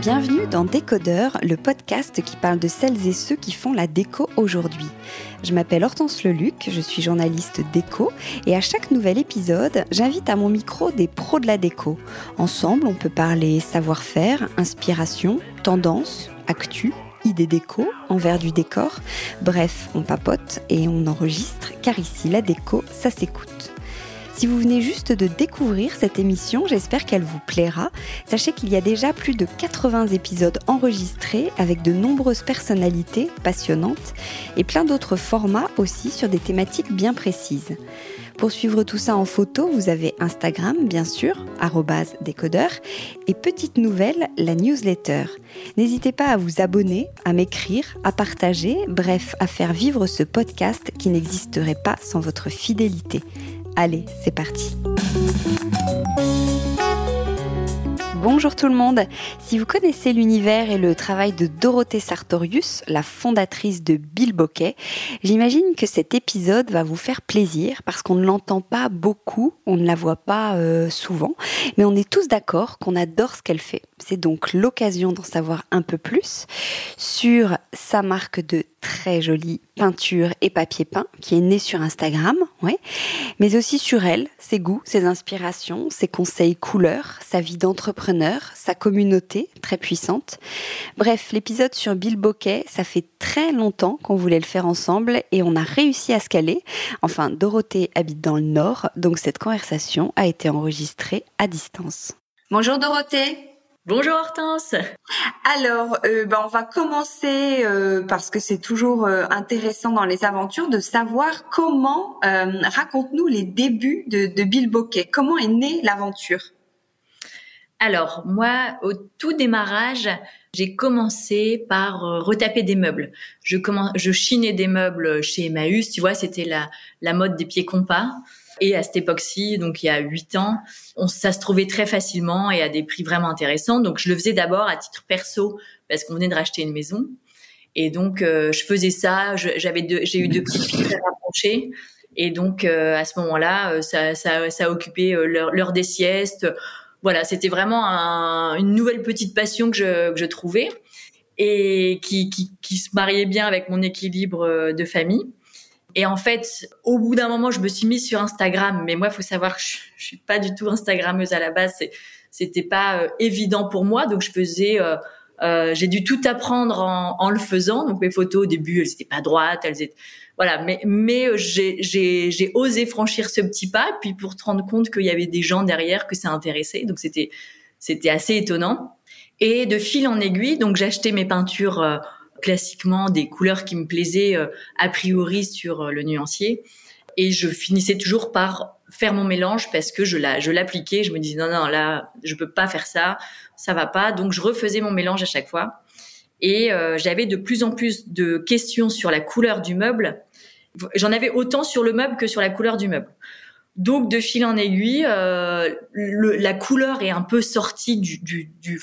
Bienvenue dans Décodeur, le podcast qui parle de celles et ceux qui font la déco aujourd'hui. Je m'appelle Hortense Leluc, je suis journaliste déco et à chaque nouvel épisode, j'invite à mon micro des pros de la déco. Ensemble, on peut parler savoir-faire, inspiration, tendance, actu, idées déco, envers du décor. Bref, on papote et on enregistre car ici la déco, ça s'écoute. Si vous venez juste de découvrir cette émission, j'espère qu'elle vous plaira. Sachez qu'il y a déjà plus de 80 épisodes enregistrés avec de nombreuses personnalités passionnantes et plein d'autres formats aussi sur des thématiques bien précises. Pour suivre tout ça en photo, vous avez Instagram, bien sûr, décodeur, et petite nouvelle, la newsletter. N'hésitez pas à vous abonner, à m'écrire, à partager, bref, à faire vivre ce podcast qui n'existerait pas sans votre fidélité. Allez, c'est parti. Bonjour tout le monde. Si vous connaissez l'univers et le travail de Dorothée Sartorius, la fondatrice de Bill Bokeh, j'imagine que cet épisode va vous faire plaisir parce qu'on ne l'entend pas beaucoup, on ne la voit pas euh, souvent, mais on est tous d'accord qu'on adore ce qu'elle fait. C'est donc l'occasion d'en savoir un peu plus sur sa marque de très jolie peinture et papier peint qui est née sur Instagram, mais aussi sur elle, ses goûts, ses inspirations, ses conseils couleurs, sa vie d'entrepreneur, sa communauté très puissante. Bref, l'épisode sur Bill Bokeh, ça fait très longtemps qu'on voulait le faire ensemble et on a réussi à se caler. Enfin, Dorothée habite dans le nord, donc cette conversation a été enregistrée à distance. Bonjour Dorothée Bonjour Hortense. Alors, euh, ben, on va commencer euh, parce que c'est toujours euh, intéressant dans les aventures de savoir comment raconte-nous les débuts de, de Bill Bokeh. Comment est née l'aventure? Alors moi, au tout démarrage, j'ai commencé par retaper des meubles. Je, commence, je chinais des meubles chez Emmaüs. Tu vois, c'était la, la mode des pieds compas. Et à cette époque-ci, donc il y a huit ans, on, ça se trouvait très facilement et à des prix vraiment intéressants. Donc je le faisais d'abord à titre perso parce qu'on venait de racheter une maison. Et donc euh, je faisais ça. J'avais j'ai eu deux petites filles très rapprochées. Et donc euh, à ce moment-là, euh, ça, ça, ça a occupé l'heure des siestes. Voilà, c'était vraiment un, une nouvelle petite passion que je, que je trouvais et qui, qui, qui se mariait bien avec mon équilibre de famille. Et en fait, au bout d'un moment, je me suis mise sur Instagram. Mais moi, il faut savoir que je, je, suis pas du tout Instagrammeuse à la base. C'était pas euh, évident pour moi. Donc, je faisais, euh, euh, j'ai dû tout apprendre en, le faisant. Donc, mes photos au début, elles étaient pas droites, elles étaient, voilà. Mais, mais euh, j'ai osé franchir ce petit pas. Puis pour te rendre compte qu'il y avait des gens derrière que ça intéressait. Donc, c'était, c'était assez étonnant. Et de fil en aiguille, donc j'achetais mes peintures classiquement des couleurs qui me plaisaient euh, a priori sur euh, le nuancier. Et je finissais toujours par faire mon mélange parce que je la, je l'appliquais. Je me disais non, non, là, je peux pas faire ça, ça va pas. Donc je refaisais mon mélange à chaque fois. Et euh, j'avais de plus en plus de questions sur la couleur du meuble. J'en avais autant sur le meuble que sur la couleur du meuble. Donc de fil en aiguille, le, la couleur est un peu sortie du, du, du,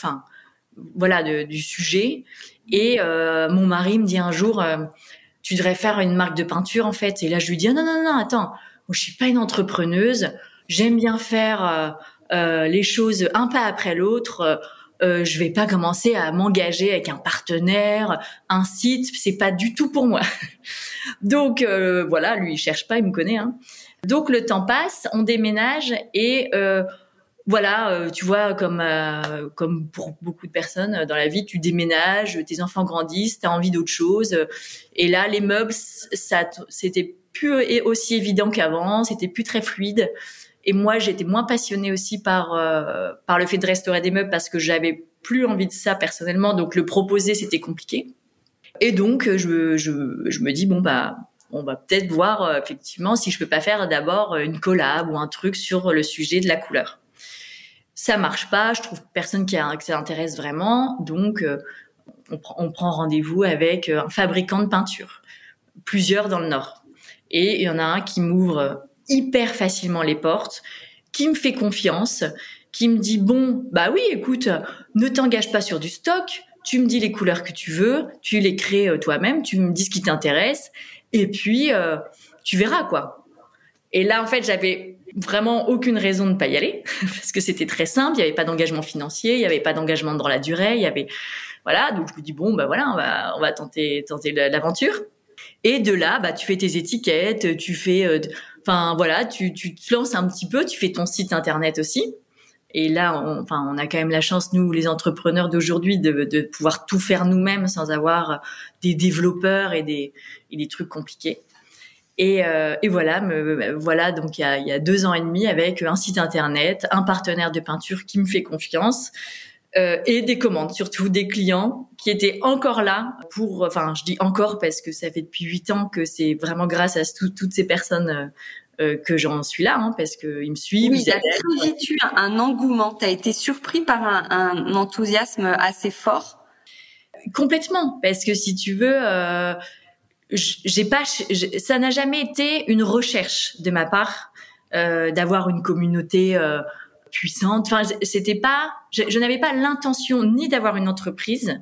voilà, de, du sujet. Et euh, mon mari me dit un jour, euh, tu devrais faire une marque de peinture en fait. Et là, je lui dis, non, non, non, attends, je suis pas une entrepreneuse. J'aime bien faire euh, les choses un pas après l'autre. Euh, je vais pas commencer à m'engager avec un partenaire, un site, c'est pas du tout pour moi. Donc voilà, lui il cherche pas, il me connaît. Hein. Donc le temps passe, on déménage et euh, voilà, euh, tu vois, comme euh, comme pour beaucoup de personnes euh, dans la vie, tu déménages, tes enfants grandissent, tu as envie d'autre chose. Et là, les meubles, ça, c'était plus aussi évident qu'avant, c'était plus très fluide. Et moi, j'étais moins passionnée aussi par le fait de restaurer des meubles parce que j'avais plus envie de ça personnellement. Donc le proposer, c'était compliqué. Et donc je me dis bon bah on va peut-être voir effectivement si je peux pas faire d'abord une collab ou un truc sur le sujet de la couleur ça marche pas, je trouve personne qui, a, qui s'intéresse vraiment, donc euh, on, prend rendez-vous avec euh, un fabricant de peinture, plusieurs dans le Nord. Et il y en a un qui m'ouvre hyper facilement les portes, qui me fait confiance, qui me dit bon, bah oui, écoute, ne t'engage pas sur du stock, tu me dis les couleurs que tu veux, tu les crées toi-même, tu me dis ce qui t'intéresse, et puis tu verras quoi. Et là, en fait, j'avais vraiment aucune raison de ne pas y aller parce que c'était très simple. Il n'y avait pas d'engagement financier, il n'y avait pas d'engagement dans la durée, il y avait voilà. Donc je me dis bon bah voilà, on va on va tenter tenter l'aventure. Et de là, bah tu fais tes étiquettes, tu fais, euh, voilà, tu tu te lances un petit peu, tu fais ton site internet aussi. Et là, on, on a quand même la chance, nous, les entrepreneurs d'aujourd'hui, de, de pouvoir tout faire nous-mêmes sans avoir des développeurs et des, et des trucs compliqués. Et, euh, et voilà, me, voilà donc il y, a, il y a deux ans et demi avec un site internet, un partenaire de peinture qui me fait confiance. Euh, et des commandes, surtout des clients qui étaient encore là pour, enfin, je dis encore parce que ça fait depuis huit ans que c'est vraiment grâce à toutes ces personnes euh, que j'en suis là, hein, parce qu'ils me suivent. Oui, as tu un engouement Tu as été surpris par un, un, enthousiasme assez fort? Complètement, parce que si tu veux, euh, j'ai pas, ça n'a jamais été une recherche de ma part euh, d'avoir une communauté euh, puissante. Enfin, c'était pas, je, je n'avais pas l'intention ni d'avoir une entreprise,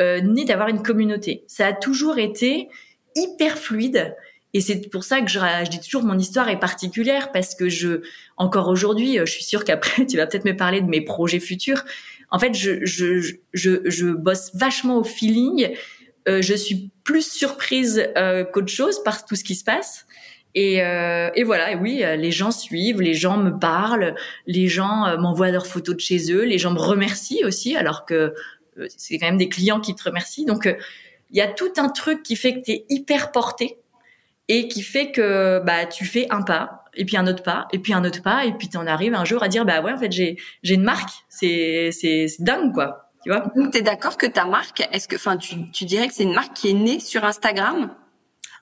euh, ni d'avoir une communauté. Ça a toujours été hyper fluide. Et c'est pour ça que je, je, dis toujours mon histoire est particulière parce que je, encore aujourd'hui, euh, je suis sûre qu'après tu vas peut-être me parler de mes projets futurs. En fait, je, je, je, je bosse vachement au feeling euh, je suis plus surprise euh, qu'autre chose par tout ce qui se passe. Et, euh, et, voilà, oui, les gens suivent, les gens me parlent, les gens m'envoient leurs photos de chez eux, les gens me remercient aussi, alors que c'est quand même des clients qui te remercient. Donc, il y a tout un truc qui fait que tu es hyper porté et qui fait que bah tu fais un pas et puis un autre pas et puis un autre pas et puis tu en arrives un jour à dire bah ouais en fait j'ai j'ai une marque c'est c'est dingue quoi tu vois? Donc, tu es d'accord que ta marque, est-ce que, enfin, tu, tu dirais que c'est une marque qui est née sur Instagram?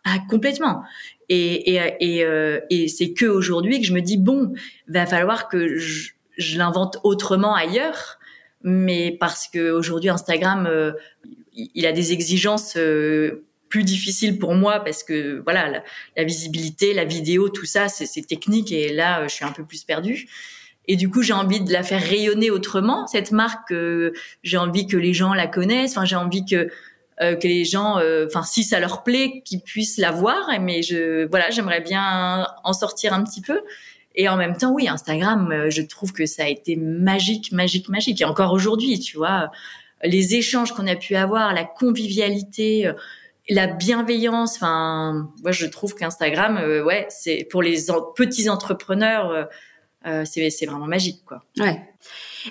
Ah, complètement. Et, et, et, euh, et c'est que aujourd'hui que je me dis bon, va falloir que je, je l'invente autrement ailleurs, mais parce que aujourd'hui Instagram, euh, il a des exigences euh, plus difficiles pour moi parce que voilà, la, la visibilité, la vidéo, tout ça, c'est technique et là, je suis un peu plus perdue. Et du coup, j'ai envie de la faire rayonner autrement. Cette marque, euh, j'ai envie que les gens la connaissent. Enfin, j'ai envie que euh, que les gens, euh, enfin, si ça leur plaît, qu'ils puissent la voir. Mais je, voilà, j'aimerais bien en sortir un petit peu. Et en même temps, oui, Instagram, je trouve que ça a été magique, magique, magique. Et encore aujourd'hui, tu vois, les échanges qu'on a pu avoir, la convivialité, la bienveillance. Enfin, moi, je trouve qu'Instagram, ouais, c'est pour les petits entrepreneurs euh, c'est vraiment magique, quoi. Ouais.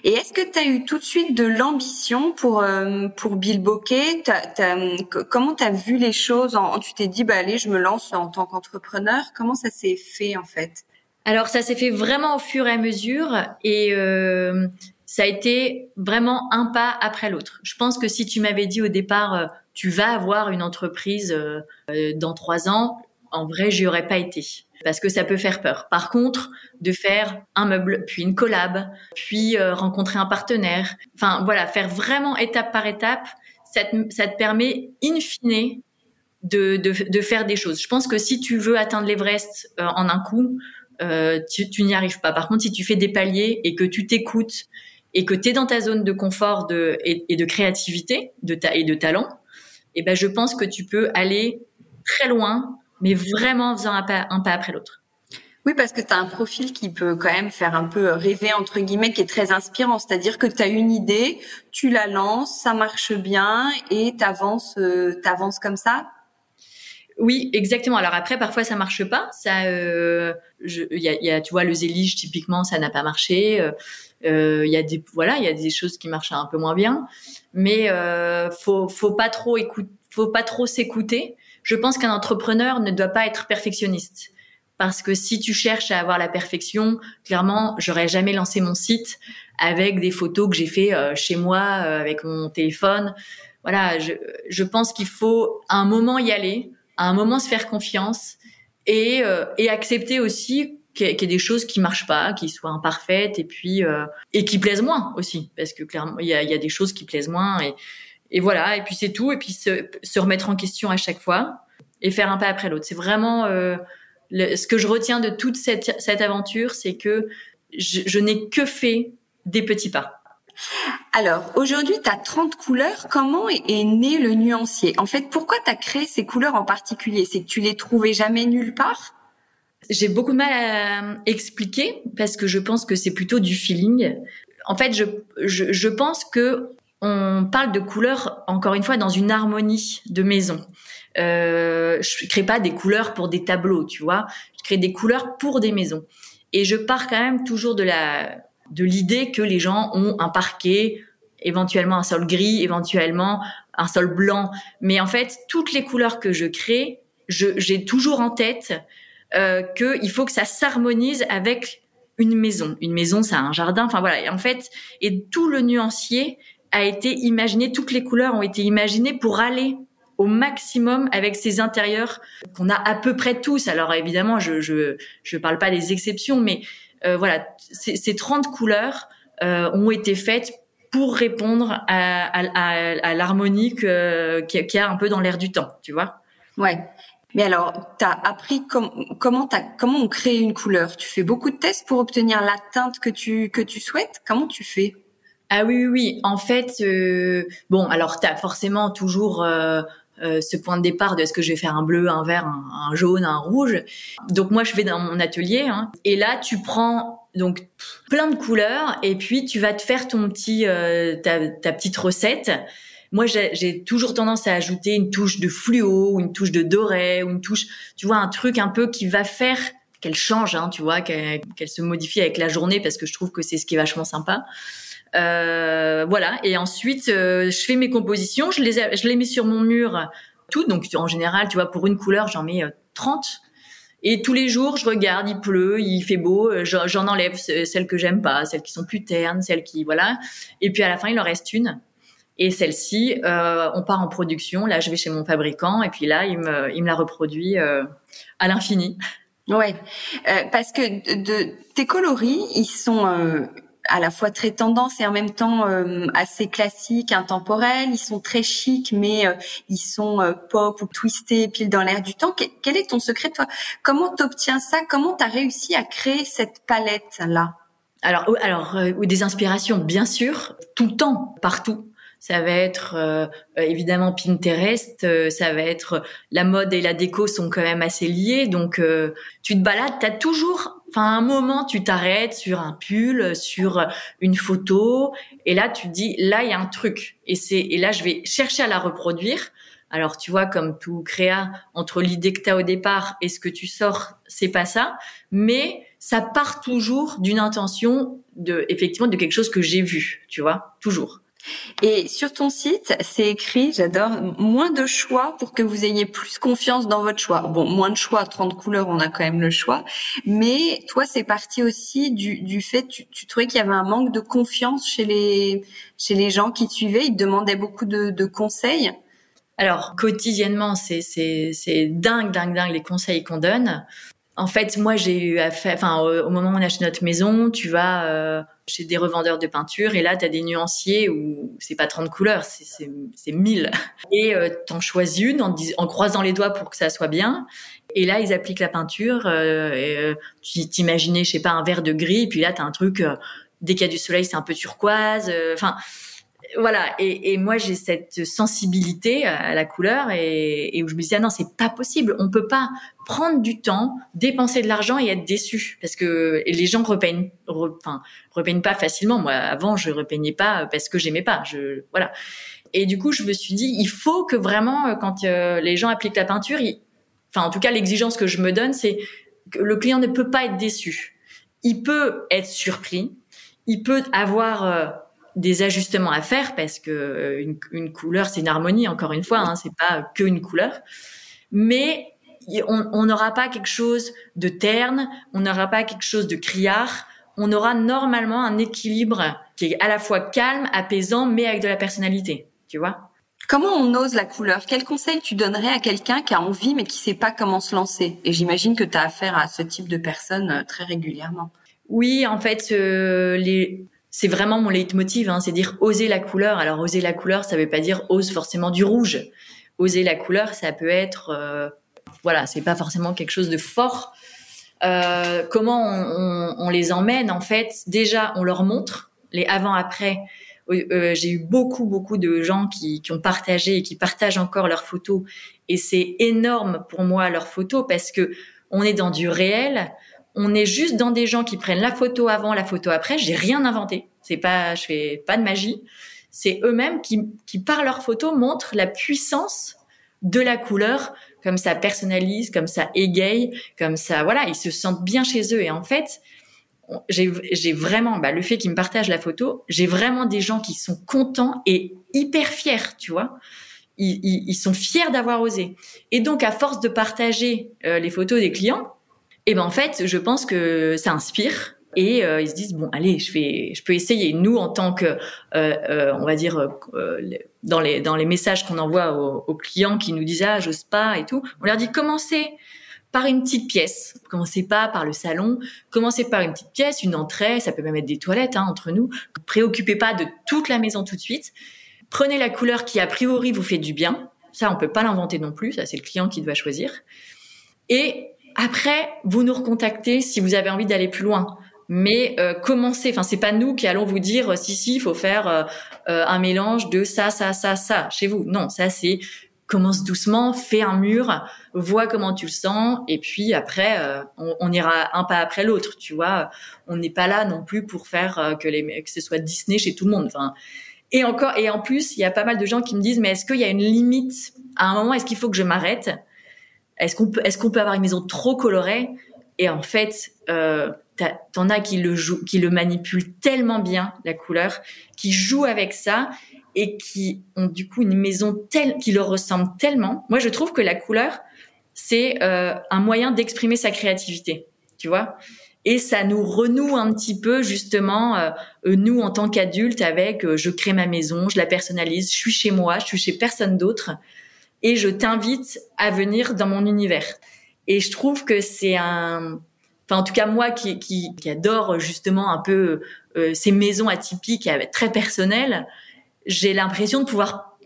Et est-ce que tu as eu tout de suite de l'ambition pour euh, pour Bill Bokeh? Comment tu as vu les choses en, Tu t'es dit, bah allez, je me lance en tant qu'entrepreneur? Comment ça s'est fait en fait? Alors ça s'est fait vraiment au fur et à mesure et euh, ça a été vraiment un pas après l'autre. Je pense que si tu m'avais dit au départ, euh, tu vas avoir une entreprise euh, dans trois ans, en vrai, j'y aurais pas été parce que ça peut faire peur. Par contre, de faire un meuble, puis une collab, puis euh, rencontrer un partenaire, enfin voilà, faire vraiment étape par étape, ça te, permet in fine de, faire des choses. Je pense que si tu veux atteindre l'Everest euh, en un coup, euh, tu, n'y arrives pas. Par contre, si tu fais des paliers et que tu t'écoutes et que tu es dans ta zone de confort et, de créativité de et de talent, eh ben je pense que tu peux aller très loin mais vraiment en faisant un pas, un pas après l'autre. Oui, parce que tu as un profil qui peut quand même faire un peu rêver, entre guillemets, qui est très inspirant. C'est-à-dire que tu as une idée, tu la lances, ça marche bien et tu avances, euh, comme ça? Oui, exactement. Alors après, parfois ça marche pas. Ça, euh, y, a, y, a, tu vois, le zélige typiquement, ça n'a pas marché. Euh, euh, il y a des, voilà, il y a des choses qui marchent un peu moins bien. Mais euh, faut, faut pas trop écouter, faut pas trop s'écouter je pense qu'un entrepreneur ne doit pas être perfectionniste. Parce que si tu cherches à avoir la perfection, clairement, j'aurais jamais lancé mon site avec des photos que j'ai fait euh, chez moi euh, avec mon téléphone. Voilà, je, je pense qu'il faut à un moment y aller, à un moment se faire confiance et, euh, et accepter aussi qu'il y, ait des choses qui marchent pas, qui soient imparfaites et puis et qui plaisent moins aussi, parce que clairement il y a, y a des choses qui plaisent moins et et voilà, et puis c'est tout, et puis se, se, remettre en question à chaque fois et faire un pas après l'autre. C'est vraiment euh, le, ce que je retiens de toute cette, cette aventure, c'est que je, je n'ai que fait des petits pas. Alors, aujourd'hui, tu as 30 couleurs. Comment est né le nuancier? En fait, pourquoi tu as créé ces couleurs en particulier? C'est que tu les trouvais jamais nulle part? J'ai beaucoup de mal à expliquer parce que je pense que c'est plutôt du feeling. En fait, je, je, je pense que on parle de couleurs, encore une fois, dans une harmonie de maison. Euh, je crée pas des couleurs pour des tableaux, tu vois. Je crée des couleurs pour des maisons. Et je pars quand même toujours de la de l'idée que les gens ont un parquet, éventuellement un sol gris, éventuellement un sol blanc. Mais en fait, toutes les couleurs que je crée, j'ai toujours en tête euh, qu'il faut que ça s'harmonise avec une maison. Une maison, c'est un jardin. Enfin voilà. Et en fait, et tout le nuancier a été imaginé, toutes les couleurs ont été imaginées pour aller au maximum avec ces intérieurs qu'on a à peu près tous. Alors évidemment, je je je parle pas des exceptions, mais euh, voilà, ces, ces 30 couleurs euh, ont été faites pour répondre à, à, à, l'harmonie qu'il y, a un peu dans l'air du temps, tu vois. Ouais. Mais alors, tu as appris comment as, comment on crée une couleur? Tu fais beaucoup de tests pour obtenir la teinte que tu que tu souhaites? Comment tu fais? Ah oui oui oui. En fait, euh, bon alors tu as forcément toujours euh, euh, ce point de départ de est-ce que je vais faire un bleu, un vert, un, jaune, un rouge. Donc moi je vais dans mon atelier hein, et là tu prends donc plein de couleurs et puis tu vas te faire ton petit euh, ta, ta, petite recette. Moi j'ai toujours tendance à ajouter une touche de fluo ou une touche de doré ou une touche, tu vois, un truc un peu qui va faire qu'elle change, hein, tu vois, qu'elle se modifie avec la journée parce que je trouve que c'est ce qui est vachement sympa. Euh, voilà. Et ensuite, euh, je fais mes compositions, je les, je les mets sur mon mur toutes. Donc en général, tu vois, pour une couleur, j'en mets 30. Euh, et tous les jours, je regarde, il pleut, il fait beau, j'en enlève celles que j'aime pas, celles qui sont plus ternes, celles qui voilà. Et puis à la fin, il en reste une. Et celle-ci, euh, on part en production. Là, je vais chez mon fabricant et puis là, il me, il me la reproduit euh, à l'infini. Ouais, euh, parce que de, tes coloris, ils sont à la fois très tendance et en même temps euh, assez classiques, intemporels. Ils sont très chics, mais euh, ils sont euh, pop ou twistés, pile dans l'air du temps. quel est ton secret, toi? Comment t'obtiens ça? Comment t'as réussi à créer cette palette là Alors, alors, des inspirations, bien sûr, tout le temps, partout. Ça va être euh, évidemment Pinterest, euh, ça va être la mode et la déco sont quand même assez liés, donc euh, tu te balades, t'as toujours, enfin un moment tu t'arrêtes sur un pull, sur une photo, et là tu te dis là il y a un truc, et c'est et là je vais chercher à la reproduire. Alors tu vois comme tout créa entre l'idée que tu as au départ et ce que tu sors, c'est pas ça, mais ça part toujours d'une intention de effectivement de quelque chose que j'ai vu, tu vois, toujours. Et sur ton site, c'est écrit, j'adore, moins de choix pour que vous ayez plus confiance dans votre choix. Bon, moins de choix, 30 couleurs, on a quand même le choix. Mais toi, c'est parti aussi du, du fait, tu, tu trouvais qu'il y avait un manque de confiance chez les, chez les gens qui te suivaient. Ils te demandaient beaucoup de, de conseils. Alors, quotidiennement, c'est, c'est, c'est dingue, dingue, dingue les conseils qu'on donne. En fait, moi, j'ai eu à faire, enfin, au, moment où on achète notre maison, tu vas euh, chez des revendeurs de peinture et là, tu as des nuanciers où c'est pas 30 couleurs, c'est, c'est, 1000. Et euh, t'en choisis une en, en croisant les doigts pour que ça soit bien. Et là, ils appliquent la peinture. Euh, et, euh, tu t'imaginais, je sais pas, un verre de gris, et puis là, tu as un truc, euh, dès qu'il y a du soleil, c'est un peu turquoise. Enfin, voilà. Et, et moi, j'ai cette sensibilité à la couleur et, et où je me disais, ah non, c'est pas possible. On peut pas prendre du temps, dépenser de l'argent et être déçu parce que les gens repeignent, enfin, repeignent pas facilement. Moi, avant, je repeignais pas parce que j'aimais pas. Je, voilà. Et du coup, je me suis dit, il faut que vraiment, euh, quand euh, les gens appliquent la peinture, enfin, en tout cas, l'exigence que je me donne, c'est que le client ne peut pas être déçu. Il peut être surpris. Il peut avoir euh, des ajustements à faire parce que euh, une, une couleur c'est une harmonie encore une fois hein, c'est pas que une couleur. Mais on n'aura pas quelque chose de terne on n'aura pas quelque chose de criard. On aura normalement un équilibre qui est à la fois calme apaisant mais avec de la personnalité tu vois. Comment on ose la couleur? Quel conseil tu donnerais à quelqu'un qui a envie mais qui sait pas comment se lancer? Et j'imagine que tu as affaire à ce type de personnes euh, très régulièrement. Oui, en fait, euh, les, c'est vraiment mon leitmotiv, hein, c'est dire oser la couleur. Alors oser la couleur, ça veut pas dire ose forcément du rouge. Oser la couleur, ça peut être, euh, voilà, c'est pas forcément quelque chose de fort. Euh, comment on, les emmène En fait, déjà, on leur montre les avant-après j'ai eu beaucoup beaucoup de gens qui, qui ont partagé et qui partagent encore leurs photos et c'est énorme pour moi leurs photos parce que on est dans du réel on est juste dans des gens qui prennent la photo avant, la photo après. J'ai rien inventé. C'est pas, je fais pas de magie. C'est eux-mêmes qui, qui, par leur photo, montrent la puissance de la couleur, comme ça personnalise, comme ça égaye, comme ça, voilà, ils se sentent bien chez eux. Et en fait, j'ai vraiment, bah, le fait qu'ils me partagent la photo, j'ai vraiment des gens qui sont contents et hyper fiers, tu vois. Ils, ils, sont fiers d'avoir osé. Et donc, à force de partager euh, les photos des clients, et ben en fait, je pense que ça inspire et euh, ils se disent bon allez, je vais, je peux essayer. Nous en tant que, euh, euh, on va dire dans les dans les messages qu'on envoie aux, clients qui nous disent ah j'ose pas et tout, on leur dit commencez par une petite pièce. Commencez pas par le salon, commencez par une petite pièce, une entrée, ça peut même être des toilettes hein, entre nous. Préoccupez pas de toute la maison tout de suite. Prenez la couleur qui a priori vous fait du bien. Ça, on peut pas l'inventer non plus. Ça, c'est le client qui doit choisir. Et après, vous nous recontactez si vous avez envie d'aller plus loin. Mais euh, commencez. Enfin, c'est pas nous qui allons vous dire euh, si si, il faut faire euh, euh, un mélange de ça, ça, ça, ça chez vous. Non, ça c'est commence doucement, fais un mur, vois comment tu le sens, et puis après, on, on, ira un pas après l'autre. Tu vois, on n'est pas là non plus pour faire que les que ce soit Disney chez tout le monde. Enfin, et encore et en plus, il y a pas mal de gens qui me disent mais est-ce qu'il y a une limite? À un moment Est-ce qu'il faut que je m'arrête? Est-ce qu'on peut, avoir une maison trop colorée? Et en fait, euh, t'en as qui le qui le manipulent tellement bien la couleur, qui jouent avec ça et qui ont du coup une maison telle, qui leur ressemble tellement. Moi, je trouve que la couleur, c'est euh, un moyen d'exprimer sa créativité, tu vois? Et ça nous renoue un petit peu justement euh, nous en tant qu'adultes avec je crée ma maison, je la personnalise, je suis chez moi, je suis chez personne d'autre et je t'invite à venir dans mon univers. Et je trouve que c'est un, enfin en tout cas moi qui, qui, adore justement un peu euh, ces maisons atypiques très personnelles, j'ai l'impression de pouvoir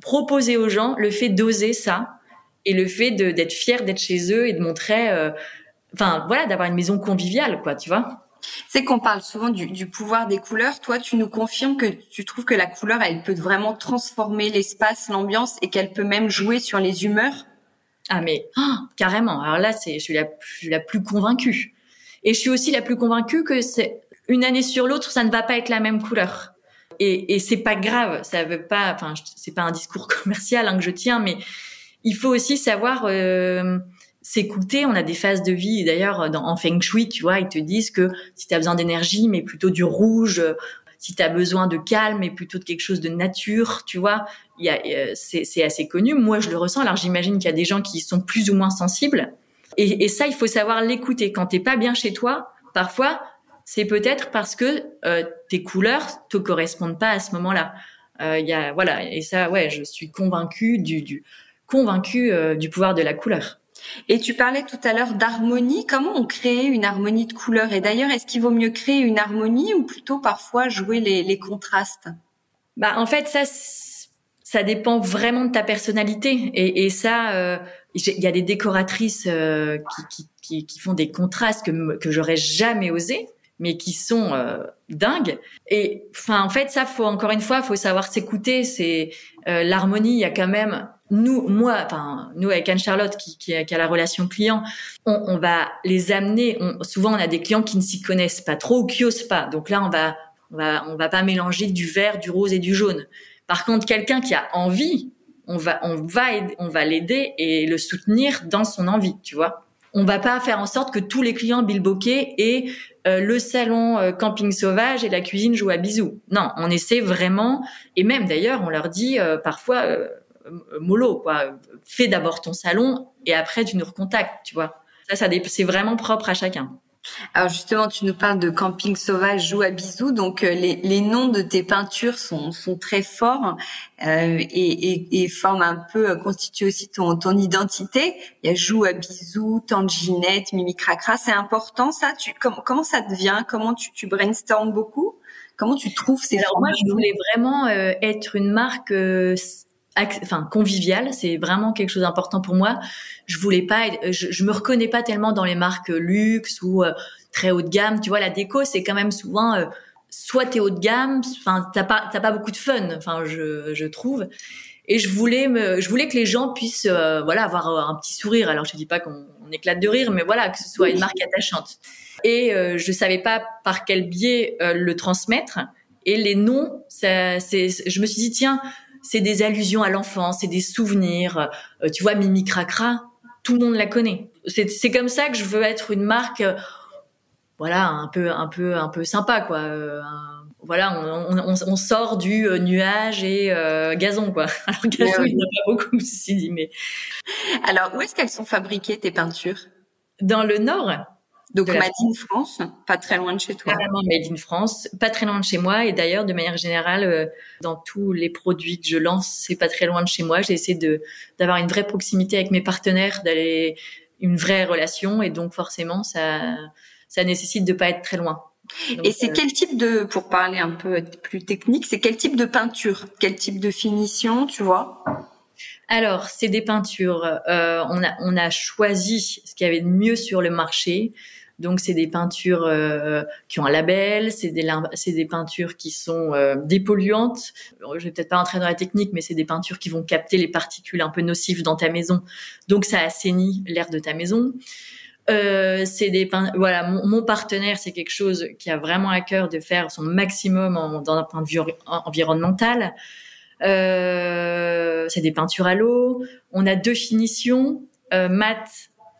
proposer aux gens le fait d'oser ça et le fait d'être fier d'être chez eux et de montrer, euh, enfin voilà, d'avoir une maison conviviale quoi, tu vois. C'est qu'on parle souvent du, pouvoir des couleurs. Toi, tu nous confirmes que tu trouves que la couleur, elle peut vraiment transformer l'espace, l'ambiance et qu'elle peut même jouer sur les humeurs? Ah mais oh, carrément. Alors là, c'est je suis la, la plus convaincue. Et je suis aussi la plus convaincue que c'est une année sur l'autre, ça ne va pas être la même couleur. Et, et c'est pas grave. Ça veut pas. Enfin, c'est pas un discours commercial hein, que je tiens, mais il faut aussi savoir. Euh, s'écouter. On a des phases de vie. D'ailleurs, en Feng Shui, tu vois, ils te disent que si tu as besoin d'énergie, mais plutôt du rouge. Si tu as besoin de calme, mais plutôt de quelque chose de nature, tu vois, euh, c'est, assez connu. Moi, je le ressens. Alors, j'imagine qu'il y a des gens qui sont plus ou moins sensibles. Et, ça, il faut savoir l'écouter. Quand t'es pas bien chez toi, parfois, c'est peut-être parce que euh, tes couleurs te correspondent pas à ce moment-là. Euh, voilà. Et ça, ouais, je suis convaincue du pouvoir de la couleur. Et tu parlais tout à l'heure d'harmonie. Comment on crée une harmonie de couleurs Et d'ailleurs, est-ce qu'il vaut mieux créer une harmonie ou plutôt parfois jouer les, contrastes Bah, en fait, ça, ça dépend vraiment de ta personnalité. Et, ça, euh, il y a des décoratrices euh, qui, font des contrastes que, que j'aurais jamais osé mais qui sont euh, dingues. Et enfin, en fait, ça, faut encore une fois, faut savoir s'écouter. C'est l'harmonie. Il y a quand même nous, moi, enfin, nous avec Anne-Charlotte qui, qui, a la relation client, on, on va les amener. On, souvent, on a des clients qui ne s'y connaissent pas trop ou qui osent pas. Donc là, on va, on va, on va pas mélanger du vert, du rose et du jaune. Par contre, quelqu'un qui a envie, on va, on va, on va l'aider et le soutenir dans son envie, tu vois. On va pas faire en sorte que tous les clients bilboqués aient euh, le salon euh, camping sauvage et la cuisine joue à bisous. Non, on essaie vraiment, et même d'ailleurs, on leur dit euh, parfois euh, mollo, quoi. Fais d'abord ton salon et après tu nous recontactes, tu vois. Ça, ça c'est vraiment propre à chacun. Alors justement, tu nous parles de camping sauvage, joue à bisous. Donc euh, les, les, noms de tes peintures sont, sont très forts euh, et, et, et, forment un peu, euh, constituent aussi ton, ton identité. Il y a joue à bisous, tanginette, mimi cracra. C'est important ça? Tu, comment, comment ça devient? Comment tu, tu brainstormes beaucoup? Comment tu trouves ces Alors moi, je voulais vraiment être une marque enfin convivial, c'est vraiment quelque chose d'important pour moi. Je voulais pas, je, je, me reconnais pas tellement dans les marques luxe ou euh, très haut de gamme. Tu vois, la déco, c'est quand même souvent euh, soit t'es haut de gamme, enfin t'as pas t'as pas beaucoup de fun, enfin je je trouve. Et je voulais me, je voulais que les gens puissent euh, voilà avoir un petit sourire. Alors je dis pas qu'on éclate de rire, mais voilà que ce soit une marque attachante. Et euh, je savais pas par quel biais euh, le transmettre. Et les noms, ça, c'est, je me suis dit tiens, c'est des allusions à l'enfance, c'est des souvenirs. Euh, tu vois, Mimi Cracra, tout le monde la connaît. C'est, c'est comme ça que je veux être une marque, voilà, un peu, un peu, un peu sympa quoi. Un, voilà, on, on, on, sort du euh, nuage et euh, gazon, quoi. Alors gazon, il n'y en a pas beaucoup, ceci dit, mais. Alors, où est-ce qu'elles sont fabriquées tes peintures? Dans le Nord. Donc Made in France, pas très loin de chez toi. Carrément Made in France, pas très loin de chez moi. Et d'ailleurs, de manière générale, euh, dans tous les produits que je lance, c'est pas très loin de chez moi. J'essaie de d'avoir une vraie proximité avec mes partenaires, d'aller une vraie relation, et donc forcément, ça ça nécessite de pas être très loin et c'est euh, quel type de, pour parler un peu plus technique, c'est quel type de peinture, quel type de finition, tu vois? Alors, c'est des peintures. Euh, on a on a choisi ce qu'il y avait de mieux sur le marché. Donc, c'est des peintures euh, qui ont un label, c'est des c'est des peintures qui sont euh, dépolluantes. Je vais peut-être pas entrer dans la technique, mais c'est des peintures qui vont capter les particules un peu nocives dans ta maison. Donc, ça assainit l'air de ta maison. Euh, c'est des voilà mon, partenaire c'est quelque chose qui a vraiment à cœur de faire son maximum en, dans un point de vue environnemental euh, c'est des peintures à l'eau on a deux finitions euh, mat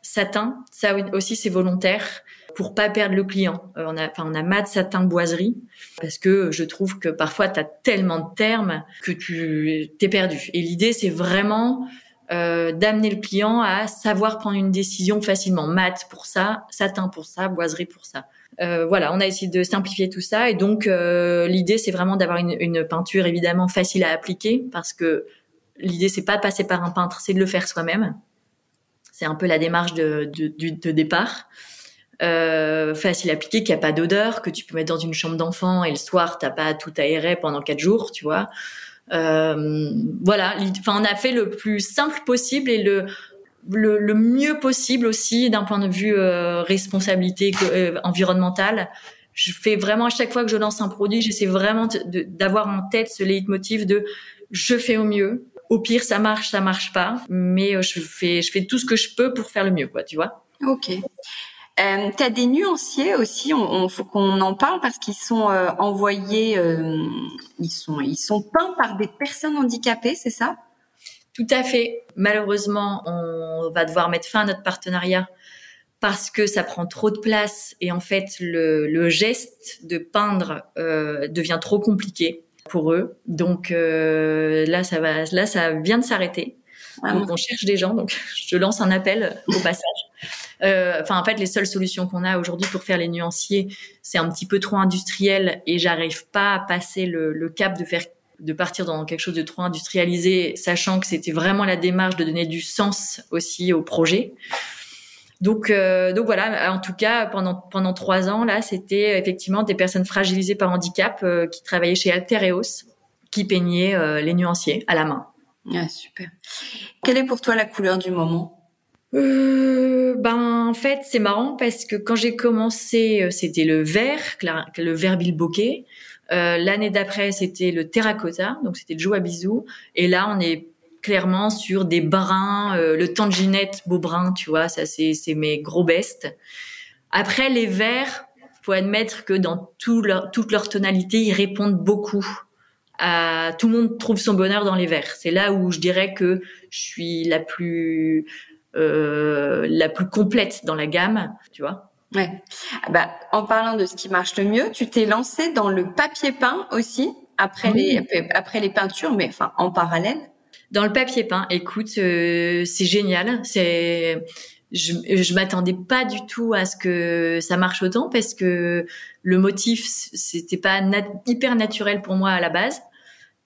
satin ça aussi c'est volontaire pour pas perdre le client euh, on a enfin on a mat satin boiserie parce que je trouve que parfois tu as tellement de termes que tu t'es perdu et l'idée c'est vraiment euh, d'amener le client à savoir prendre une décision facilement. Mat pour ça, satin pour ça, boiserie pour ça. Euh, voilà, on a essayé de simplifier tout ça et donc l'idée c'est vraiment d'avoir une, une, peinture évidemment facile à appliquer parce que l'idée c'est pas de passer par un peintre, c'est de le faire soi-même. C'est un peu la démarche de, départ. Euh, facile à appliquer, qui a pas d'odeur, que tu peux mettre dans une chambre d'enfant et le soir t'as pas tout aéré pendant quatre jours, tu vois. Euh, voilà, enfin on a fait le plus simple possible et le le, mieux possible aussi d'un point de vue euh, responsabilité environnementale. Je fais vraiment à chaque fois que je lance un produit, j'essaie vraiment d'avoir en tête ce leitmotiv de je fais au mieux. Au pire, ça marche, ça marche pas, mais je fais je fais tout ce que je peux pour faire le mieux, quoi, tu vois. Ok. Euh, tu as des nuanciers aussi, on, on faut qu'on en parle parce qu'ils sont euh, envoyés, euh, ils sont ils sont peints par des personnes handicapées, c'est ça? Tout à fait. Malheureusement, on va devoir mettre fin à notre partenariat parce que ça prend trop de place et en fait le, le geste de peindre euh, devient trop compliqué pour eux. Donc euh, là, ça va, là, ça vient de s'arrêter. Ah donc on cherche des gens. Donc je lance un appel au passage. Euh, enfin, en fait, les seules solutions qu'on a aujourd'hui pour faire les nuanciers, c'est un petit peu trop industriel et j'arrive pas à passer le, le cap de faire de partir dans quelque chose de trop industrialisé, sachant que c'était vraiment la démarche de donner du sens aussi au projet. Donc, euh, donc voilà. En tout cas, pendant pendant trois ans là, c'était effectivement des personnes fragilisées par handicap euh, qui travaillaient chez Altereos, qui peignaient euh, les nuanciers à la main. Ah, super. Quelle est pour toi la couleur du moment? Euh, ben en fait c'est marrant parce que quand j'ai commencé euh, c'était le vert, le vert bilboquet. Euh, L'année d'après c'était le terracotta, donc c'était le joue à bisous. Et là on est clairement sur des bruns, euh, le tanginette beau brun, tu vois, ça c'est c'est mes gros bestes. Après les verts, faut admettre que dans tout leur, toute leur tonalité ils répondent beaucoup. À, tout le monde trouve son bonheur dans les verts. C'est là où je dirais que je suis la plus euh, la plus complète dans la gamme, tu vois. Ouais. Bah, en parlant de ce qui marche le mieux, tu t'es lancé dans le papier peint aussi après les après les peintures, mais enfin en parallèle. Dans le papier peint, écoute, euh, c'est génial. C'est je, je m'attendais pas du tout à ce que ça marche autant parce que le motif c'était pas hyper naturel pour moi à la base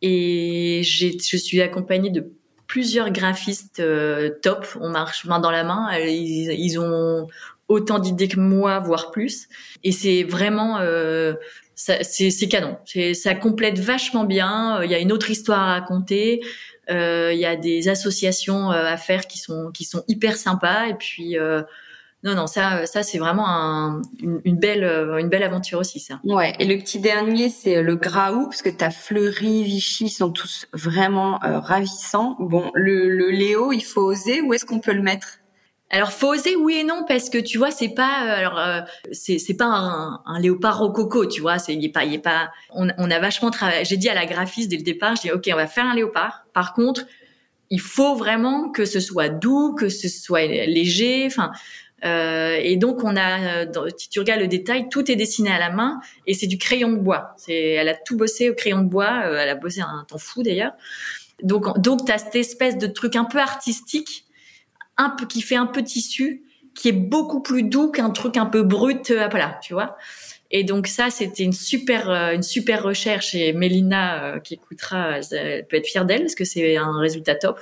et je suis accompagnée de plusieurs graphistes euh, top. On marche main dans la main. Ils, ils ont autant d'idées que moi, voire plus. Et c'est vraiment, euh, c'est canon. Ça complète vachement bien. Il y a une autre histoire à raconter. Euh, il y a des associations à faire qui sont qui sont hyper sympas. Et puis non, non, ça, ça c'est vraiment une, belle, une belle aventure aussi, ça. Ouais. Et le petit dernier, c'est le Graou, parce que ta Fleury, Vichy sont tous vraiment euh, ravissants. Bon, le, le Léo, il faut oser. Où est-ce qu'on peut le mettre? Alors faut oser oui et non parce que tu vois c'est pas euh, alors euh, c'est pas un, un, léopard rococo tu vois c'est il est pas il est pas on, on a vachement travaillé j'ai dit à la graphiste dès le départ je dis ok on va faire un léopard par contre il faut vraiment que ce soit doux que ce soit léger enfin euh, et donc on a, si tu regardes le détail, tout est dessiné à la main et c'est du crayon de bois. C'est, elle a tout bossé au crayon de bois. Euh, elle a bossé un temps fou d'ailleurs. Donc donc t'as cette espèce de truc un peu artistique, un peu qui fait un peu tissu, qui est beaucoup plus doux qu'un truc un peu brut. Euh, voilà, tu vois. Et donc ça, c'était une super une super recherche et Mélina qui écoutera, elle peut être fière d'elle parce que c'est un résultat top.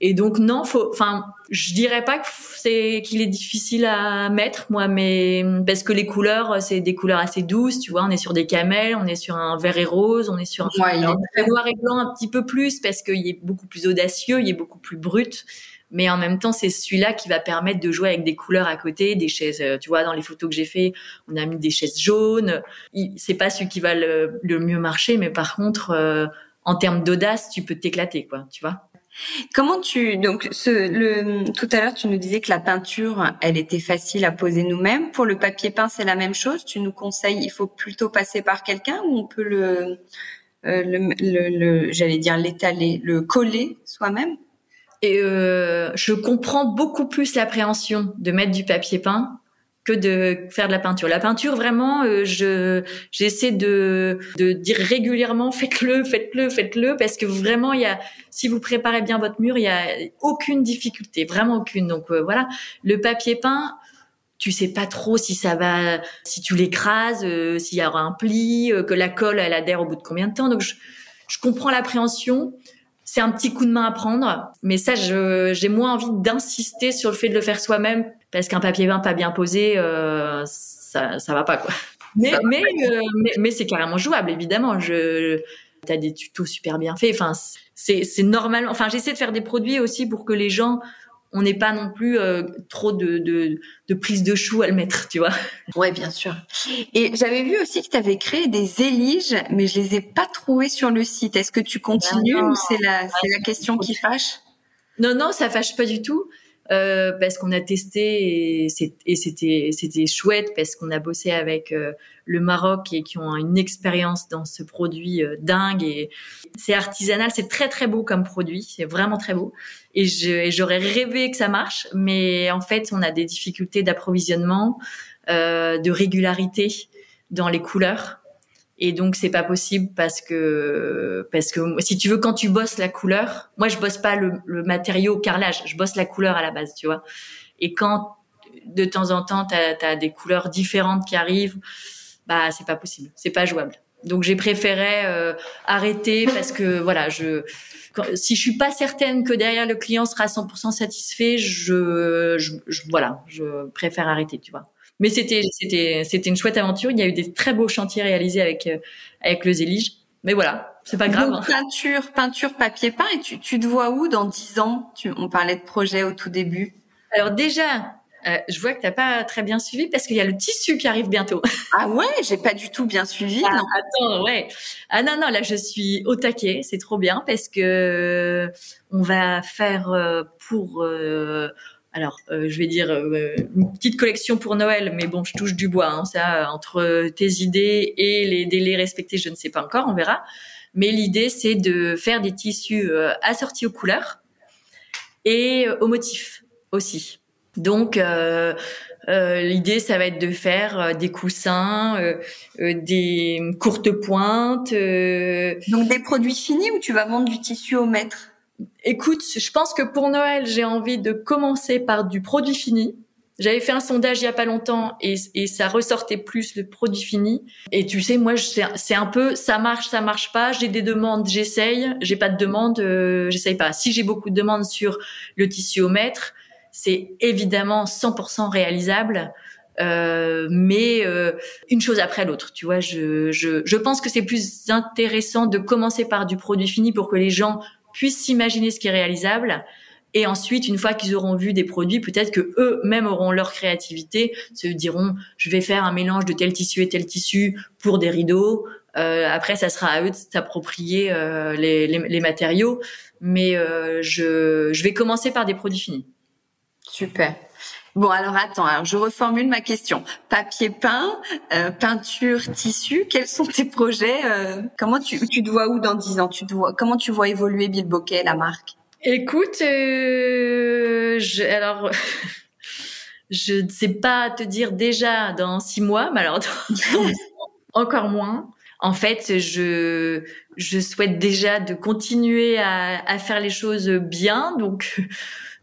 Et donc non, faut, enfin, je dirais pas que c'est qu'il est difficile à mettre, moi, mais parce que les couleurs, c'est des couleurs assez douces, tu vois. On est sur des camels, on est sur un vert et rose, on est sur un ouais, noir et blanc un petit peu plus parce qu'il est beaucoup plus audacieux, il est beaucoup plus brut. Mais en même temps, c'est celui-là qui va permettre de jouer avec des couleurs à côté, des chaises. Euh, tu vois, dans les photos que j'ai fait, on a mis des chaises jaunes. C'est pas celui qui va le, mieux marcher, mais par contre, euh, en termes d'audace, tu peux t'éclater, quoi. Tu vois. Comment tu donc ce, le tout à l'heure tu nous disais que la peinture elle était facile à poser nous-mêmes. Pour le papier peint c'est la même chose. Tu nous conseilles il faut plutôt passer par quelqu'un ou on peut le euh, le, le, j'allais dire l'étaler, le coller soi-même? Et euh, je comprends beaucoup plus l'appréhension de mettre du papier peint que de faire de la peinture. La peinture, vraiment, euh, je j'essaie de de dire régulièrement faites-le, faites-le, faites-le, parce que vraiment, il y a si vous préparez bien votre mur, il y a aucune difficulté, vraiment aucune. Donc euh, voilà, le papier peint. Tu sais pas trop si ça va, si tu l'écrases, euh, s'il y aura un pli, que la colle elle adhère au bout de combien de temps. Donc je, je comprends l'appréhension c'est un petit coup de main à prendre, mais ça, j'ai moins envie d'insister sur le fait de le faire soi-même parce qu'un papier peint pas bien posé, euh, ça, ça va pas quoi. Mais mais, euh, mais, mais c'est carrément jouable évidemment. Je t'as des tutos super bien faits. Enfin c'est c'est normal. Enfin j'essaie de faire des produits aussi pour que les gens on n'ait pas non plus euh, trop de, de, de prise de chou à le mettre, tu vois. Ouais, bien sûr. Et j'avais vu aussi que tu avais créé des éliges, mais je les ai pas trouvées sur le site. Est-ce que tu continues ou c'est la, c'est la question qui fâche? Non, non, ça fâche pas du tout. Euh, parce qu'on a testé et, c'était c'était chouette parce qu'on a bossé avec euh, le Maroc et qui ont une expérience dans ce produit euh, dingue et c'est artisanal, c'est très très beau comme produit, c'est vraiment très beau. Et j'aurais rêvé que ça marche, mais en fait on a des difficultés d'approvisionnement, de régularité dans les couleurs et donc c'est pas possible parce que parce que si tu veux quand tu bosses la couleur, moi je bosse pas le, le matériau carrelage, je bosse la couleur à la base, tu vois. Et quand de temps en temps tu as, des couleurs différentes qui arrivent, bah c'est pas possible, c'est pas jouable. Donc j'ai préféré euh, arrêter parce que voilà, je si je suis pas certaine que derrière le client sera 100% satisfait, je, je, je voilà, je préfère arrêter, tu vois. Mais c'était c'était c'était une chouette aventure. Il y a eu des très beaux chantiers réalisés avec euh, avec le Zélige. Mais voilà, c'est pas grave. Donc, peinture, peinture, papier peint. Et tu, tu te vois où dans dix ans? Tu, On parlait de projet au tout début. Alors déjà, euh, je vois que t'as pas très bien suivi parce qu'il y a le tissu qui arrive bientôt. Ah ouais, j'ai pas du tout bien suivi. Ah, attends, ouais. Ah non non, là je suis au taquet, c'est trop bien parce que on va faire euh, pour alors euh, je vais dire euh, une petite collection pour Noël, mais bon, je touche du bois. Hein, ça, entre tes idées et les délais respectés, je ne sais pas encore, on verra. Mais l'idée, c'est de faire des tissus euh, assortis aux couleurs et aux motifs aussi. Donc l'idée, ça va être de faire des coussins, des courtes pointes. Donc des produits finis ou tu vas vendre du tissu au mètre Écoute, je pense que pour Noël, j'ai envie de commencer par du produit fini. J'avais fait un sondage il y a pas longtemps et, ça ressortait plus le produit fini. Et tu sais, moi, c'est un peu ça marche, ça marche pas. J'ai des demandes, j'essaye. J'ai pas de demande, euh, j'essaye pas. Si j'ai beaucoup de demandes sur le tissu au mètre, c'est évidemment 100% réalisable. Euh, mais euh, une chose après l'autre, tu vois. Je, je, je pense que c'est plus intéressant de commencer par du produit fini pour que les gens puissent s'imaginer ce qui est réalisable Et ensuite, une fois qu'ils auront vu des produits, peut-être que eux-mêmes auront leur créativité, se diront, je vais faire un mélange de tel tissu et tel tissu pour des rideaux. Euh, après, ça sera à eux de s'approprier euh, les, les, les, matériaux. Mais euh, je, je vais commencer par des produits finis. Super. Bon, alors attends, alors je reformule ma question. Papier peint, euh, peinture, tissu, quels sont tes projets euh, Comment tu, tu te vois où dans 10 ans? Tu te vois, Comment tu vois évoluer Bill Bokeh, la marque? Écoute, euh, je, alors... je ne sais pas te dire déjà dans six mois, mais alors encore moins. En fait, je je souhaite déjà de continuer à, à faire les choses bien, donc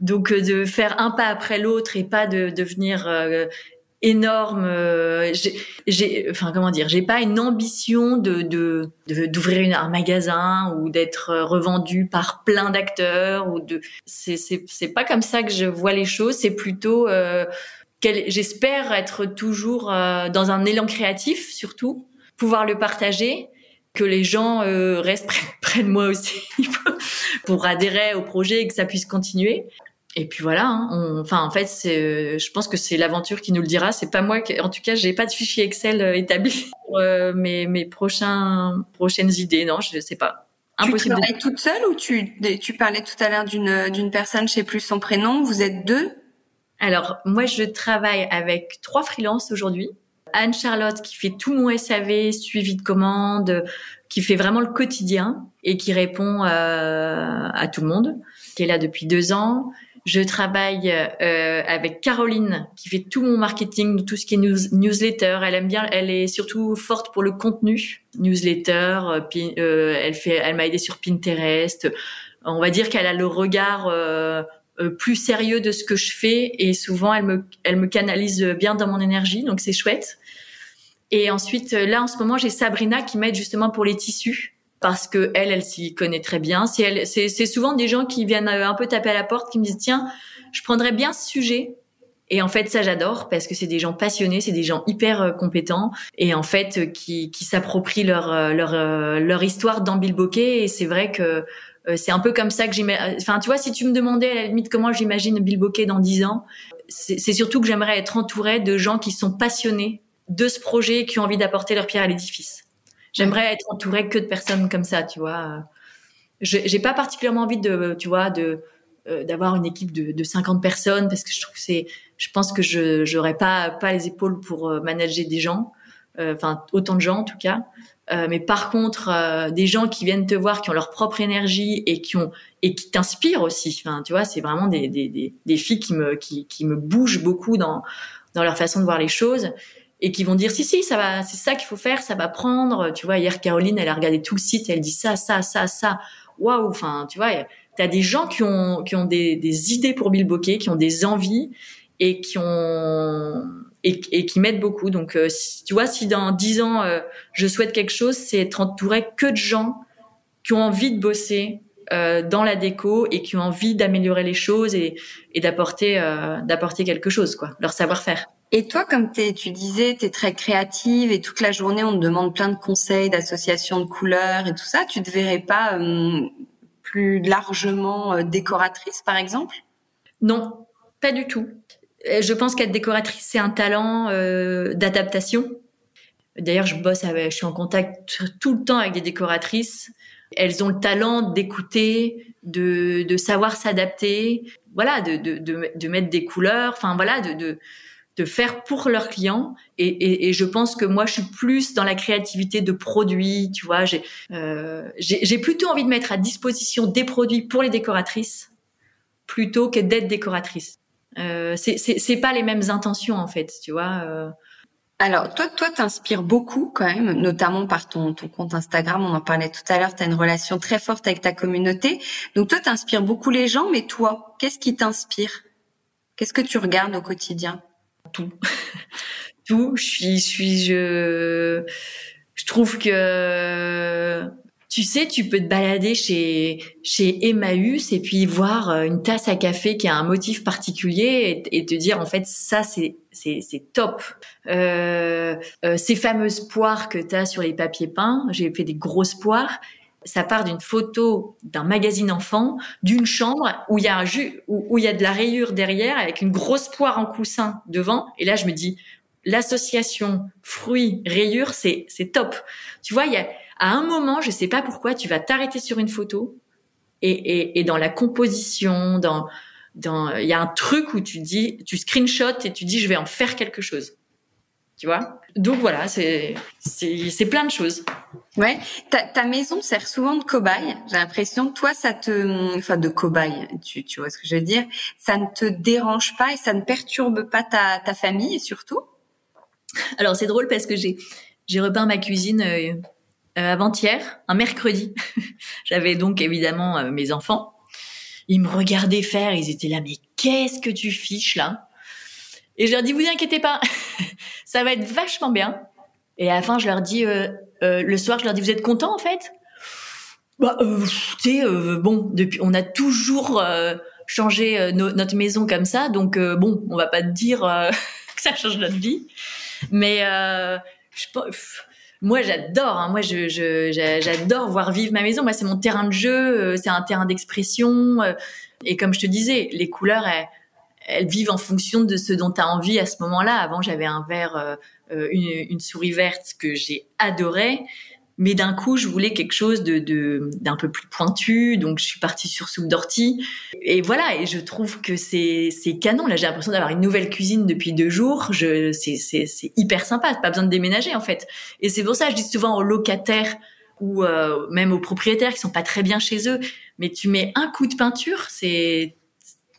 donc euh, de faire un pas après l'autre et pas de devenir euh, énorme. Euh, j'ai, enfin comment dire, j'ai pas une ambition de, de, d'ouvrir un magasin ou d'être revendu par plein d'acteurs ou de. C'est, c'est, c'est pas comme ça que je vois les choses. C'est plutôt euh, j'espère être toujours dans un élan créatif surtout, pouvoir le partager que les gens euh, restent près, de moi aussi pour adhérer au projet et que ça puisse continuer. Et puis voilà. Hein, enfin, en fait, c'est, je pense que c'est l'aventure qui nous le dira. C'est pas moi. Qui, en tout cas, j'ai pas de fichier Excel euh, établi pour euh, mes, mes prochains prochaines idées. Non, je sais pas. Impossible. Tu travailles toute seule ou tu tu parlais tout à l'heure d'une d'une personne, je sais plus son prénom. Vous êtes deux? Alors moi, je travaille avec trois freelances aujourd'hui. Anne-Charlotte qui fait tout mon SAV, suivi de commandes, qui fait vraiment le quotidien et qui répond euh, à tout le monde, qui est là depuis deux ans. Je travaille euh, avec Caroline qui fait tout mon marketing, tout ce qui est newsletter. Elle aime bien, elle est surtout forte pour le contenu newsletter. Euh, euh elle fait, elle m'a aidé sur Pinterest. On va dire qu'elle a le regard euh, euh, plus sérieux de ce que je fais et souvent elle me, elle me canalise bien dans mon énergie, donc c'est chouette. Et ensuite, là, en ce moment, j'ai Sabrina qui m'aide justement pour les tissus parce que elle, elle s'y connaît très bien. C'est elle, c'est, c'est souvent des gens qui viennent euh, un peu taper à la porte, qui me disent tiens, je prendrais bien ce sujet. Et en fait, ça j'adore parce que c'est des gens passionnés, c'est des gens hyper euh, compétents et en fait euh, qui, qui s'approprient leur leur leur histoire dans Bill Bokeh. Et c'est vrai que c'est un peu comme ça que j'imagine. Enfin, tu vois, si tu me demandais à la limite comment j'imagine Bill Bokeh dans dix ans, c'est, c'est surtout que j'aimerais être entourée de gens qui sont passionnés de ce projet qui ont envie d'apporter leur pierre à l'édifice. J'aimerais être entourée que de personnes comme ça, tu vois. J'ai pas particulièrement envie de, tu vois, euh, d'avoir une équipe de, de 50 personnes parce que je trouve c'est, je pense que je j'aurais pas pas les épaules pour euh, manager des gens, euh, enfin autant de gens en tout cas. mais par contre, des gens qui viennent te voir, qui ont leur propre énergie et qui ont et qui t'inspirent aussi. Enfin, tu vois, c'est vraiment des, des, des, des filles qui me qui, qui me bougent beaucoup dans dans leur façon de voir les choses et qui vont dire si si ça va c'est ça qu'il faut faire ça va prendre. Tu vois hier Caroline elle a regardé tout le site elle dit ça ça ça ça. Waouh enfin tu vois tu as des gens qui ont qui ont des, des idées pour Bill Bokeh qui ont des envies et qui ont et, qui m'aident beaucoup. Donc euh, tu vois si dans dix ans euh, je souhaite quelque chose c'est être entouré que de gens qui ont envie de bosser euh, dans la déco et qui ont envie d'améliorer les choses et, et d'apporter d'apporter quelque chose quoi leur savoir-faire et toi, comme tu disais, tu es très créative et toute la journée, on te demande plein de conseils, d'associations de couleurs et tout ça. Tu te verrais pas euh, plus largement euh, décoratrice, par exemple? Non, pas du tout. Euh, je pense qu'être décoratrice, c'est un talent d'adaptation. D'ailleurs, je bosse avec, je suis en contact tout le temps avec des décoratrices. Elles ont le talent d'écouter, de, de savoir s'adapter, voilà, de, de, de mettre des couleurs, enfin voilà, de, de faire pour leurs clients. Et, et, je pense que moi, je suis plus dans la créativité de produits. Tu vois, j'ai euh, plutôt envie de mettre à disposition des produits pour les décoratrices plutôt que d'être décoratrice. Euh, c'est pas les mêmes intentions en fait, tu vois. Euh. Alors, toi, toi, t'inspires beaucoup quand même, notamment par ton, ton compte Instagram. On en parlait tout à l'heure. Tu as une relation très forte avec ta communauté. Donc, toi, t'inspires beaucoup les gens. Mais toi, qu'est-ce qui t'inspire? Qu'est-ce que tu regardes au quotidien? Tout. tout. Je suis, je suis, je, je trouve que, tu sais, tu peux te balader chez, chez Emmaüs et puis voir euh, une tasse à café qui a un motif particulier et, te dire, en fait, ça, c'est, c'est, top. Euh, euh, ces fameuses poires que tu as sur les papiers peints, j'ai fait des grosses poires. Ça part d'une photo d'un magazine enfant, d'une chambre où il y a un jus, où, il y a de la rayure derrière avec une grosse poire en coussin devant. Et là, je me dis, l'association fruits rayures, c'est c'est top. Tu vois, il y a à un moment, je sais pas pourquoi, tu vas t'arrêter sur une photo et, et, et dans la composition, dans dans il y a un truc où tu dis, tu screenshot et tu dis, je vais en faire quelque chose tu vois. Donc voilà, c'est c'est plein de choses. Ouais, ta, ta maison sert souvent de cobaye. J'ai l'impression, toi, ça te, enfin de cobaye, tu tu vois ce que je veux dire. Ça ne te dérange pas et ça ne perturbe pas ta ta famille surtout? Alors c'est drôle parce que j'ai j'ai repeint ma cuisine euh, euh, avant-hier, un mercredi. J'avais donc évidemment euh, mes enfants. Ils me regardaient faire, ils étaient là, mais qu'est-ce que tu fiches là? Et je leur dis, vous inquiétez pas, ça va être vachement bien. Et à la fin, je leur dis, euh, euh, le soir, je leur dis, vous êtes contents en fait? Bah, euh, Tu sais, euh, bon, depuis, on a toujours euh, changé notre maison comme ça, donc bon, on va pas te dire que ça change notre vie, mais je moi j'adore hein. moi je j'adore voir vivre ma maison. Moi c'est mon terrain de jeu c'est un terrain d'expression et comme je te disais les couleurs elles, elles vivent en fonction de ce dont tu as envie à ce moment-là. Avant, j'avais un verre, euh, euh, une, souris verte que j'ai adoré, mais d'un coup, je voulais quelque chose de d'un peu plus pointu, donc je suis partie sur soupe d'ortie. Et voilà, et je trouve que c'est c'est canon. Là, j'ai l'impression d'avoir une nouvelle cuisine depuis deux jours. Je c'est c'est hyper sympa. Pas besoin de déménager en fait. Et c'est pour ça je dis souvent aux locataires ou euh, même aux propriétaires qui sont pas très bien chez eux, mais tu mets un coup de peinture, c'est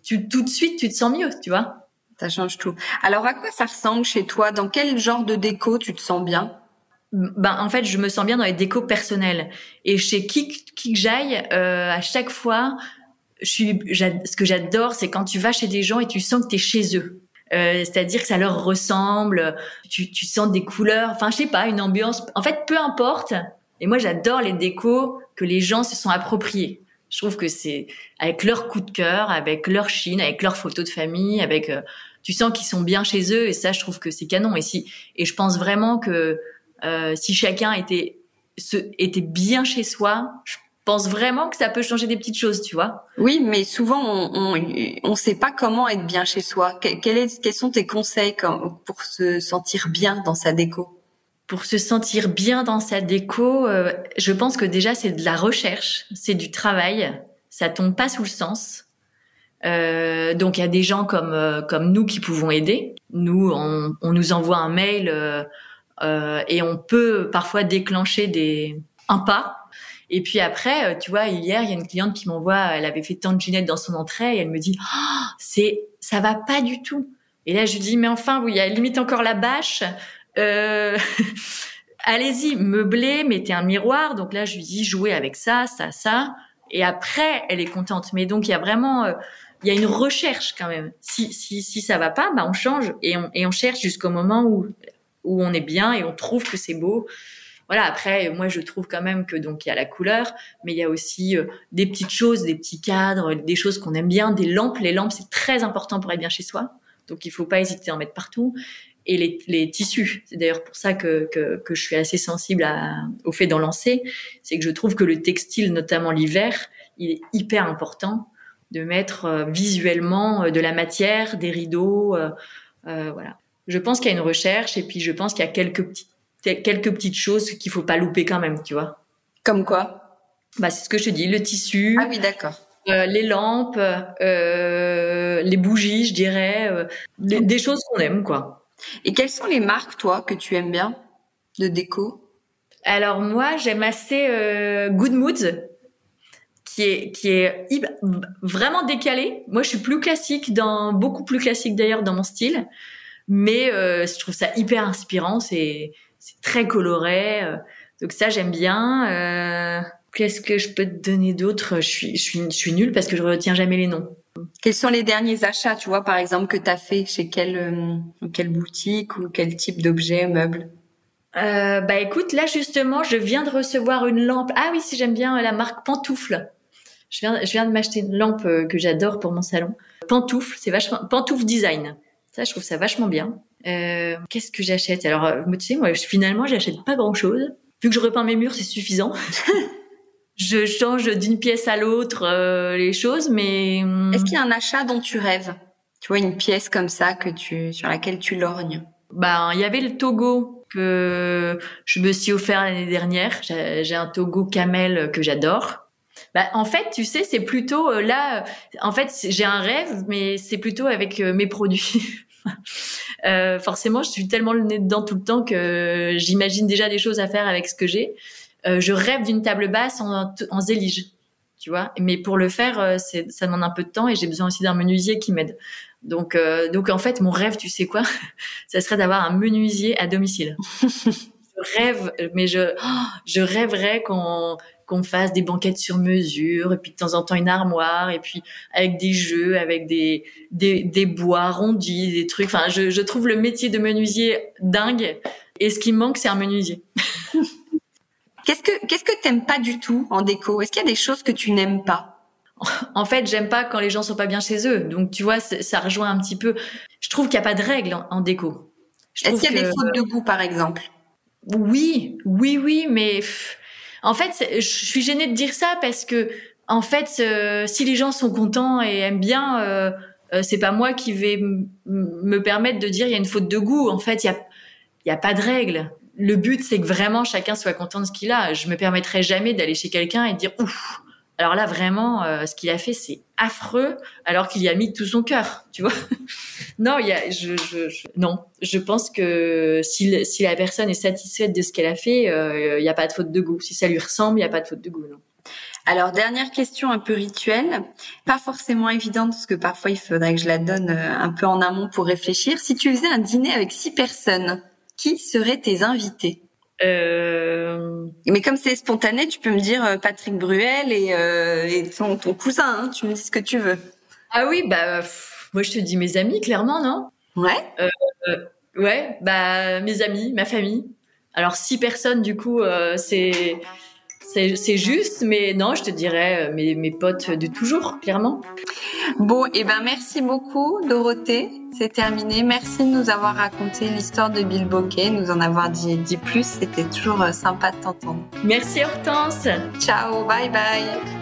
tu tout de suite tu te sens mieux, tu vois. Ça change tout. Alors à quoi ça ressemble chez toi? Dans quel genre de déco tu te sens bien? Ben en fait je me sens bien dans les décos personnelles et chez qui qui que j'aille euh, à chaque fois je suis ce que j'adore c'est quand tu vas chez des gens et tu sens que tu es chez eux. Euh, c'est-à-dire que ça leur ressemble tu, tu sens des couleurs enfin je sais pas une ambiance. En fait peu importe. Et moi j'adore les décos que les gens se sont appropriés je trouve que c'est avec leur coup de cœur, avec leur chine, avec leurs photos de famille, avec euh, tu sens qu'ils sont bien chez eux et ça je trouve que c'est canon et si et je pense vraiment que euh, si chacun était se, était bien chez soi, je pense vraiment que ça peut changer des petites choses, tu vois. Oui, mais souvent on on, on sait pas comment être bien chez soi. Quel est, quels sont tes conseils pour se sentir bien dans sa déco? Pour se sentir bien dans sa déco, euh, je pense que déjà c'est de la recherche, c'est du travail, ça tombe pas sous le sens. Euh, donc il y a des gens comme euh, comme nous qui pouvons aider. Nous, on, on nous envoie un mail euh, et on peut parfois déclencher des un pas. Et puis après, tu vois, hier il y a une cliente qui m'envoie, elle avait fait tant de ginettes dans son entrée et elle me dit, oh, c'est ça va pas du tout. Et là je lui dis mais enfin, oui, il y a limite encore la bâche. Euh, allez-y, meublez, mettez un miroir. Donc là, je lui dis jouez avec ça, ça, ça. Et après, elle est contente. Mais donc, il y a vraiment, euh, il y a une recherche quand même. Si, si, si ça va pas, bah, on change et on, et on cherche jusqu'au moment où, où on est bien et on trouve que c'est beau. Voilà. Après, moi, je trouve quand même que donc il y a la couleur, mais il y a aussi euh, des petites choses, des petits cadres, des choses qu'on aime bien, des lampes. Les lampes, c'est très important pour être bien chez soi. Donc, il faut pas hésiter à en mettre partout et les, les tissus. C'est d'ailleurs pour ça que, que, que, je suis assez sensible à, au fait d'en lancer. C'est que je trouve que le textile, notamment l'hiver, il est hyper important de mettre euh, visuellement euh, de la matière, des rideaux, euh, euh, voilà. Je pense qu'il y a une recherche et puis je pense qu'il y a quelques petites quelques petites choses qu'il faut pas louper quand même, tu vois. Comme quoi? Bah c'est ce que je te dis, le tissu. Ah oui, d'accord. Euh, les lampes, les bougies, je dirais, des choses qu'on aime, quoi. Et quelles sont les marques, toi, que tu aimes bien de déco? Alors moi, j'aime assez euh, Good Moods, qui est qui est vraiment décalé. Moi, je suis plus classique dans beaucoup plus classique d'ailleurs dans mon style, mais euh, je trouve ça hyper inspirant. C'est c'est très coloré, euh, donc ça j'aime bien. Qu'est-ce que je peux te donner d'autre? Je suis je suis je suis nulle parce que je retiens jamais les noms. Quels sont les derniers achats, tu vois, par exemple, que tu as fait chez quelle, euh, quelle boutique ou quel type d'objet, meuble? Euh, Bah écoute, là justement, je viens de recevoir une lampe. Ah oui, si j'aime bien la marque Pantoufle. Je viens, je viens de m'acheter une lampe euh, que j'adore pour mon salon. Pantoufle, c'est vachement Pantoufle Design. Ça, je trouve ça vachement bien. Euh, Qu'est-ce que j'achète? Alors, tu sais, moi, finalement, j'achète pas grand-chose. Vu que je repeins mes murs, c'est suffisant. je change d'une pièce à l'autre euh, les choses, mais hum, est-ce qu'il y a un achat dont tu rêves? Tu vois une pièce comme ça que tu sur laquelle tu lorgnes Ben il y avait le Togo que je me suis offert l'année dernière. J'ai un Togo camel que j'adore. Bah, en fait, tu sais, c'est plutôt euh, là. En fait, j'ai un rêve, mais c'est plutôt avec euh, mes produits. euh, forcément, je suis tellement le nez dedans tout le temps que j'imagine déjà des choses à faire avec ce que j'ai. Euh, je rêve d'une table basse en, en zélige, tu vois. Mais pour le faire, euh, c'est, ça demande un peu de temps et j'ai besoin aussi d'un menuisier qui m'aide. Donc, euh, donc en fait, mon rêve, tu sais quoi Ça serait d'avoir un menuisier à domicile. je rêve, mais je, je rêverais qu'on qu'on fasse des banquettes sur mesure et puis de temps en temps une armoire et puis avec des jeux, avec des des, des bois arrondis, des trucs. Enfin, je, je trouve le métier de menuisier dingue et ce qui me manque, c'est un menuisier. Qu'est-ce que qu'est-ce que t'aimes pas du tout en déco? Est-ce qu'il y a des choses que tu n'aimes pas? En fait, j'aime pas quand les gens sont pas bien chez eux. Donc, tu vois, ça rejoint un petit peu. Je trouve qu'il n'y a pas de règles en, déco. Est-ce qu'il y a des fautes de goût, par exemple? Oui, oui, oui, mais en fait, je suis gênée de dire ça parce que, en fait, euh, si les gens sont contents et aiment bien, euh, euh c'est pas moi qui vais me permettre de dire il y a une faute de goût. En fait, il y a, y a pas de règles le but, c'est que vraiment chacun soit content de ce qu'il a. Je me permettrai jamais d'aller chez quelqu'un et de dire ouf. Alors là, vraiment, euh, ce qu'il a fait, c'est affreux, alors qu'il y a mis tout son cœur, tu vois. non, il y a, je, je, non, je pense que si, si la personne est satisfaite de ce qu'elle a fait, euh, il n'y a pas de faute de goût. Si ça lui ressemble, il n'y a pas de faute de goût, non. Alors dernière question un peu rituelle, pas forcément évidente parce que parfois il faudrait que je la donne euh, un peu en amont pour réfléchir. Si tu faisais un dîner avec six personnes, qui seraient tes invités euh... Mais comme c'est spontané, tu peux me dire euh, Patrick Bruel et, euh, et ton, ton, cousin. Hein, tu me dis ce que tu veux. Ah oui, bah moi je te dis mes amis, clairement, non? Ouais. Euh, ouais, bah mes amis, ma famille. Alors six personnes, du coup, c'est c'est juste, mais non, je te dirais euh, mes, mes potes de toujours, clairement. Bon, et eh ben merci beaucoup, Dorothée. C'est terminé. Merci de nous avoir raconté l'histoire de Bill Bokeh, nous en avoir dit, dit plus. C'était toujours euh, sympa de t'entendre. Merci Hortense. Ciao, bye bye.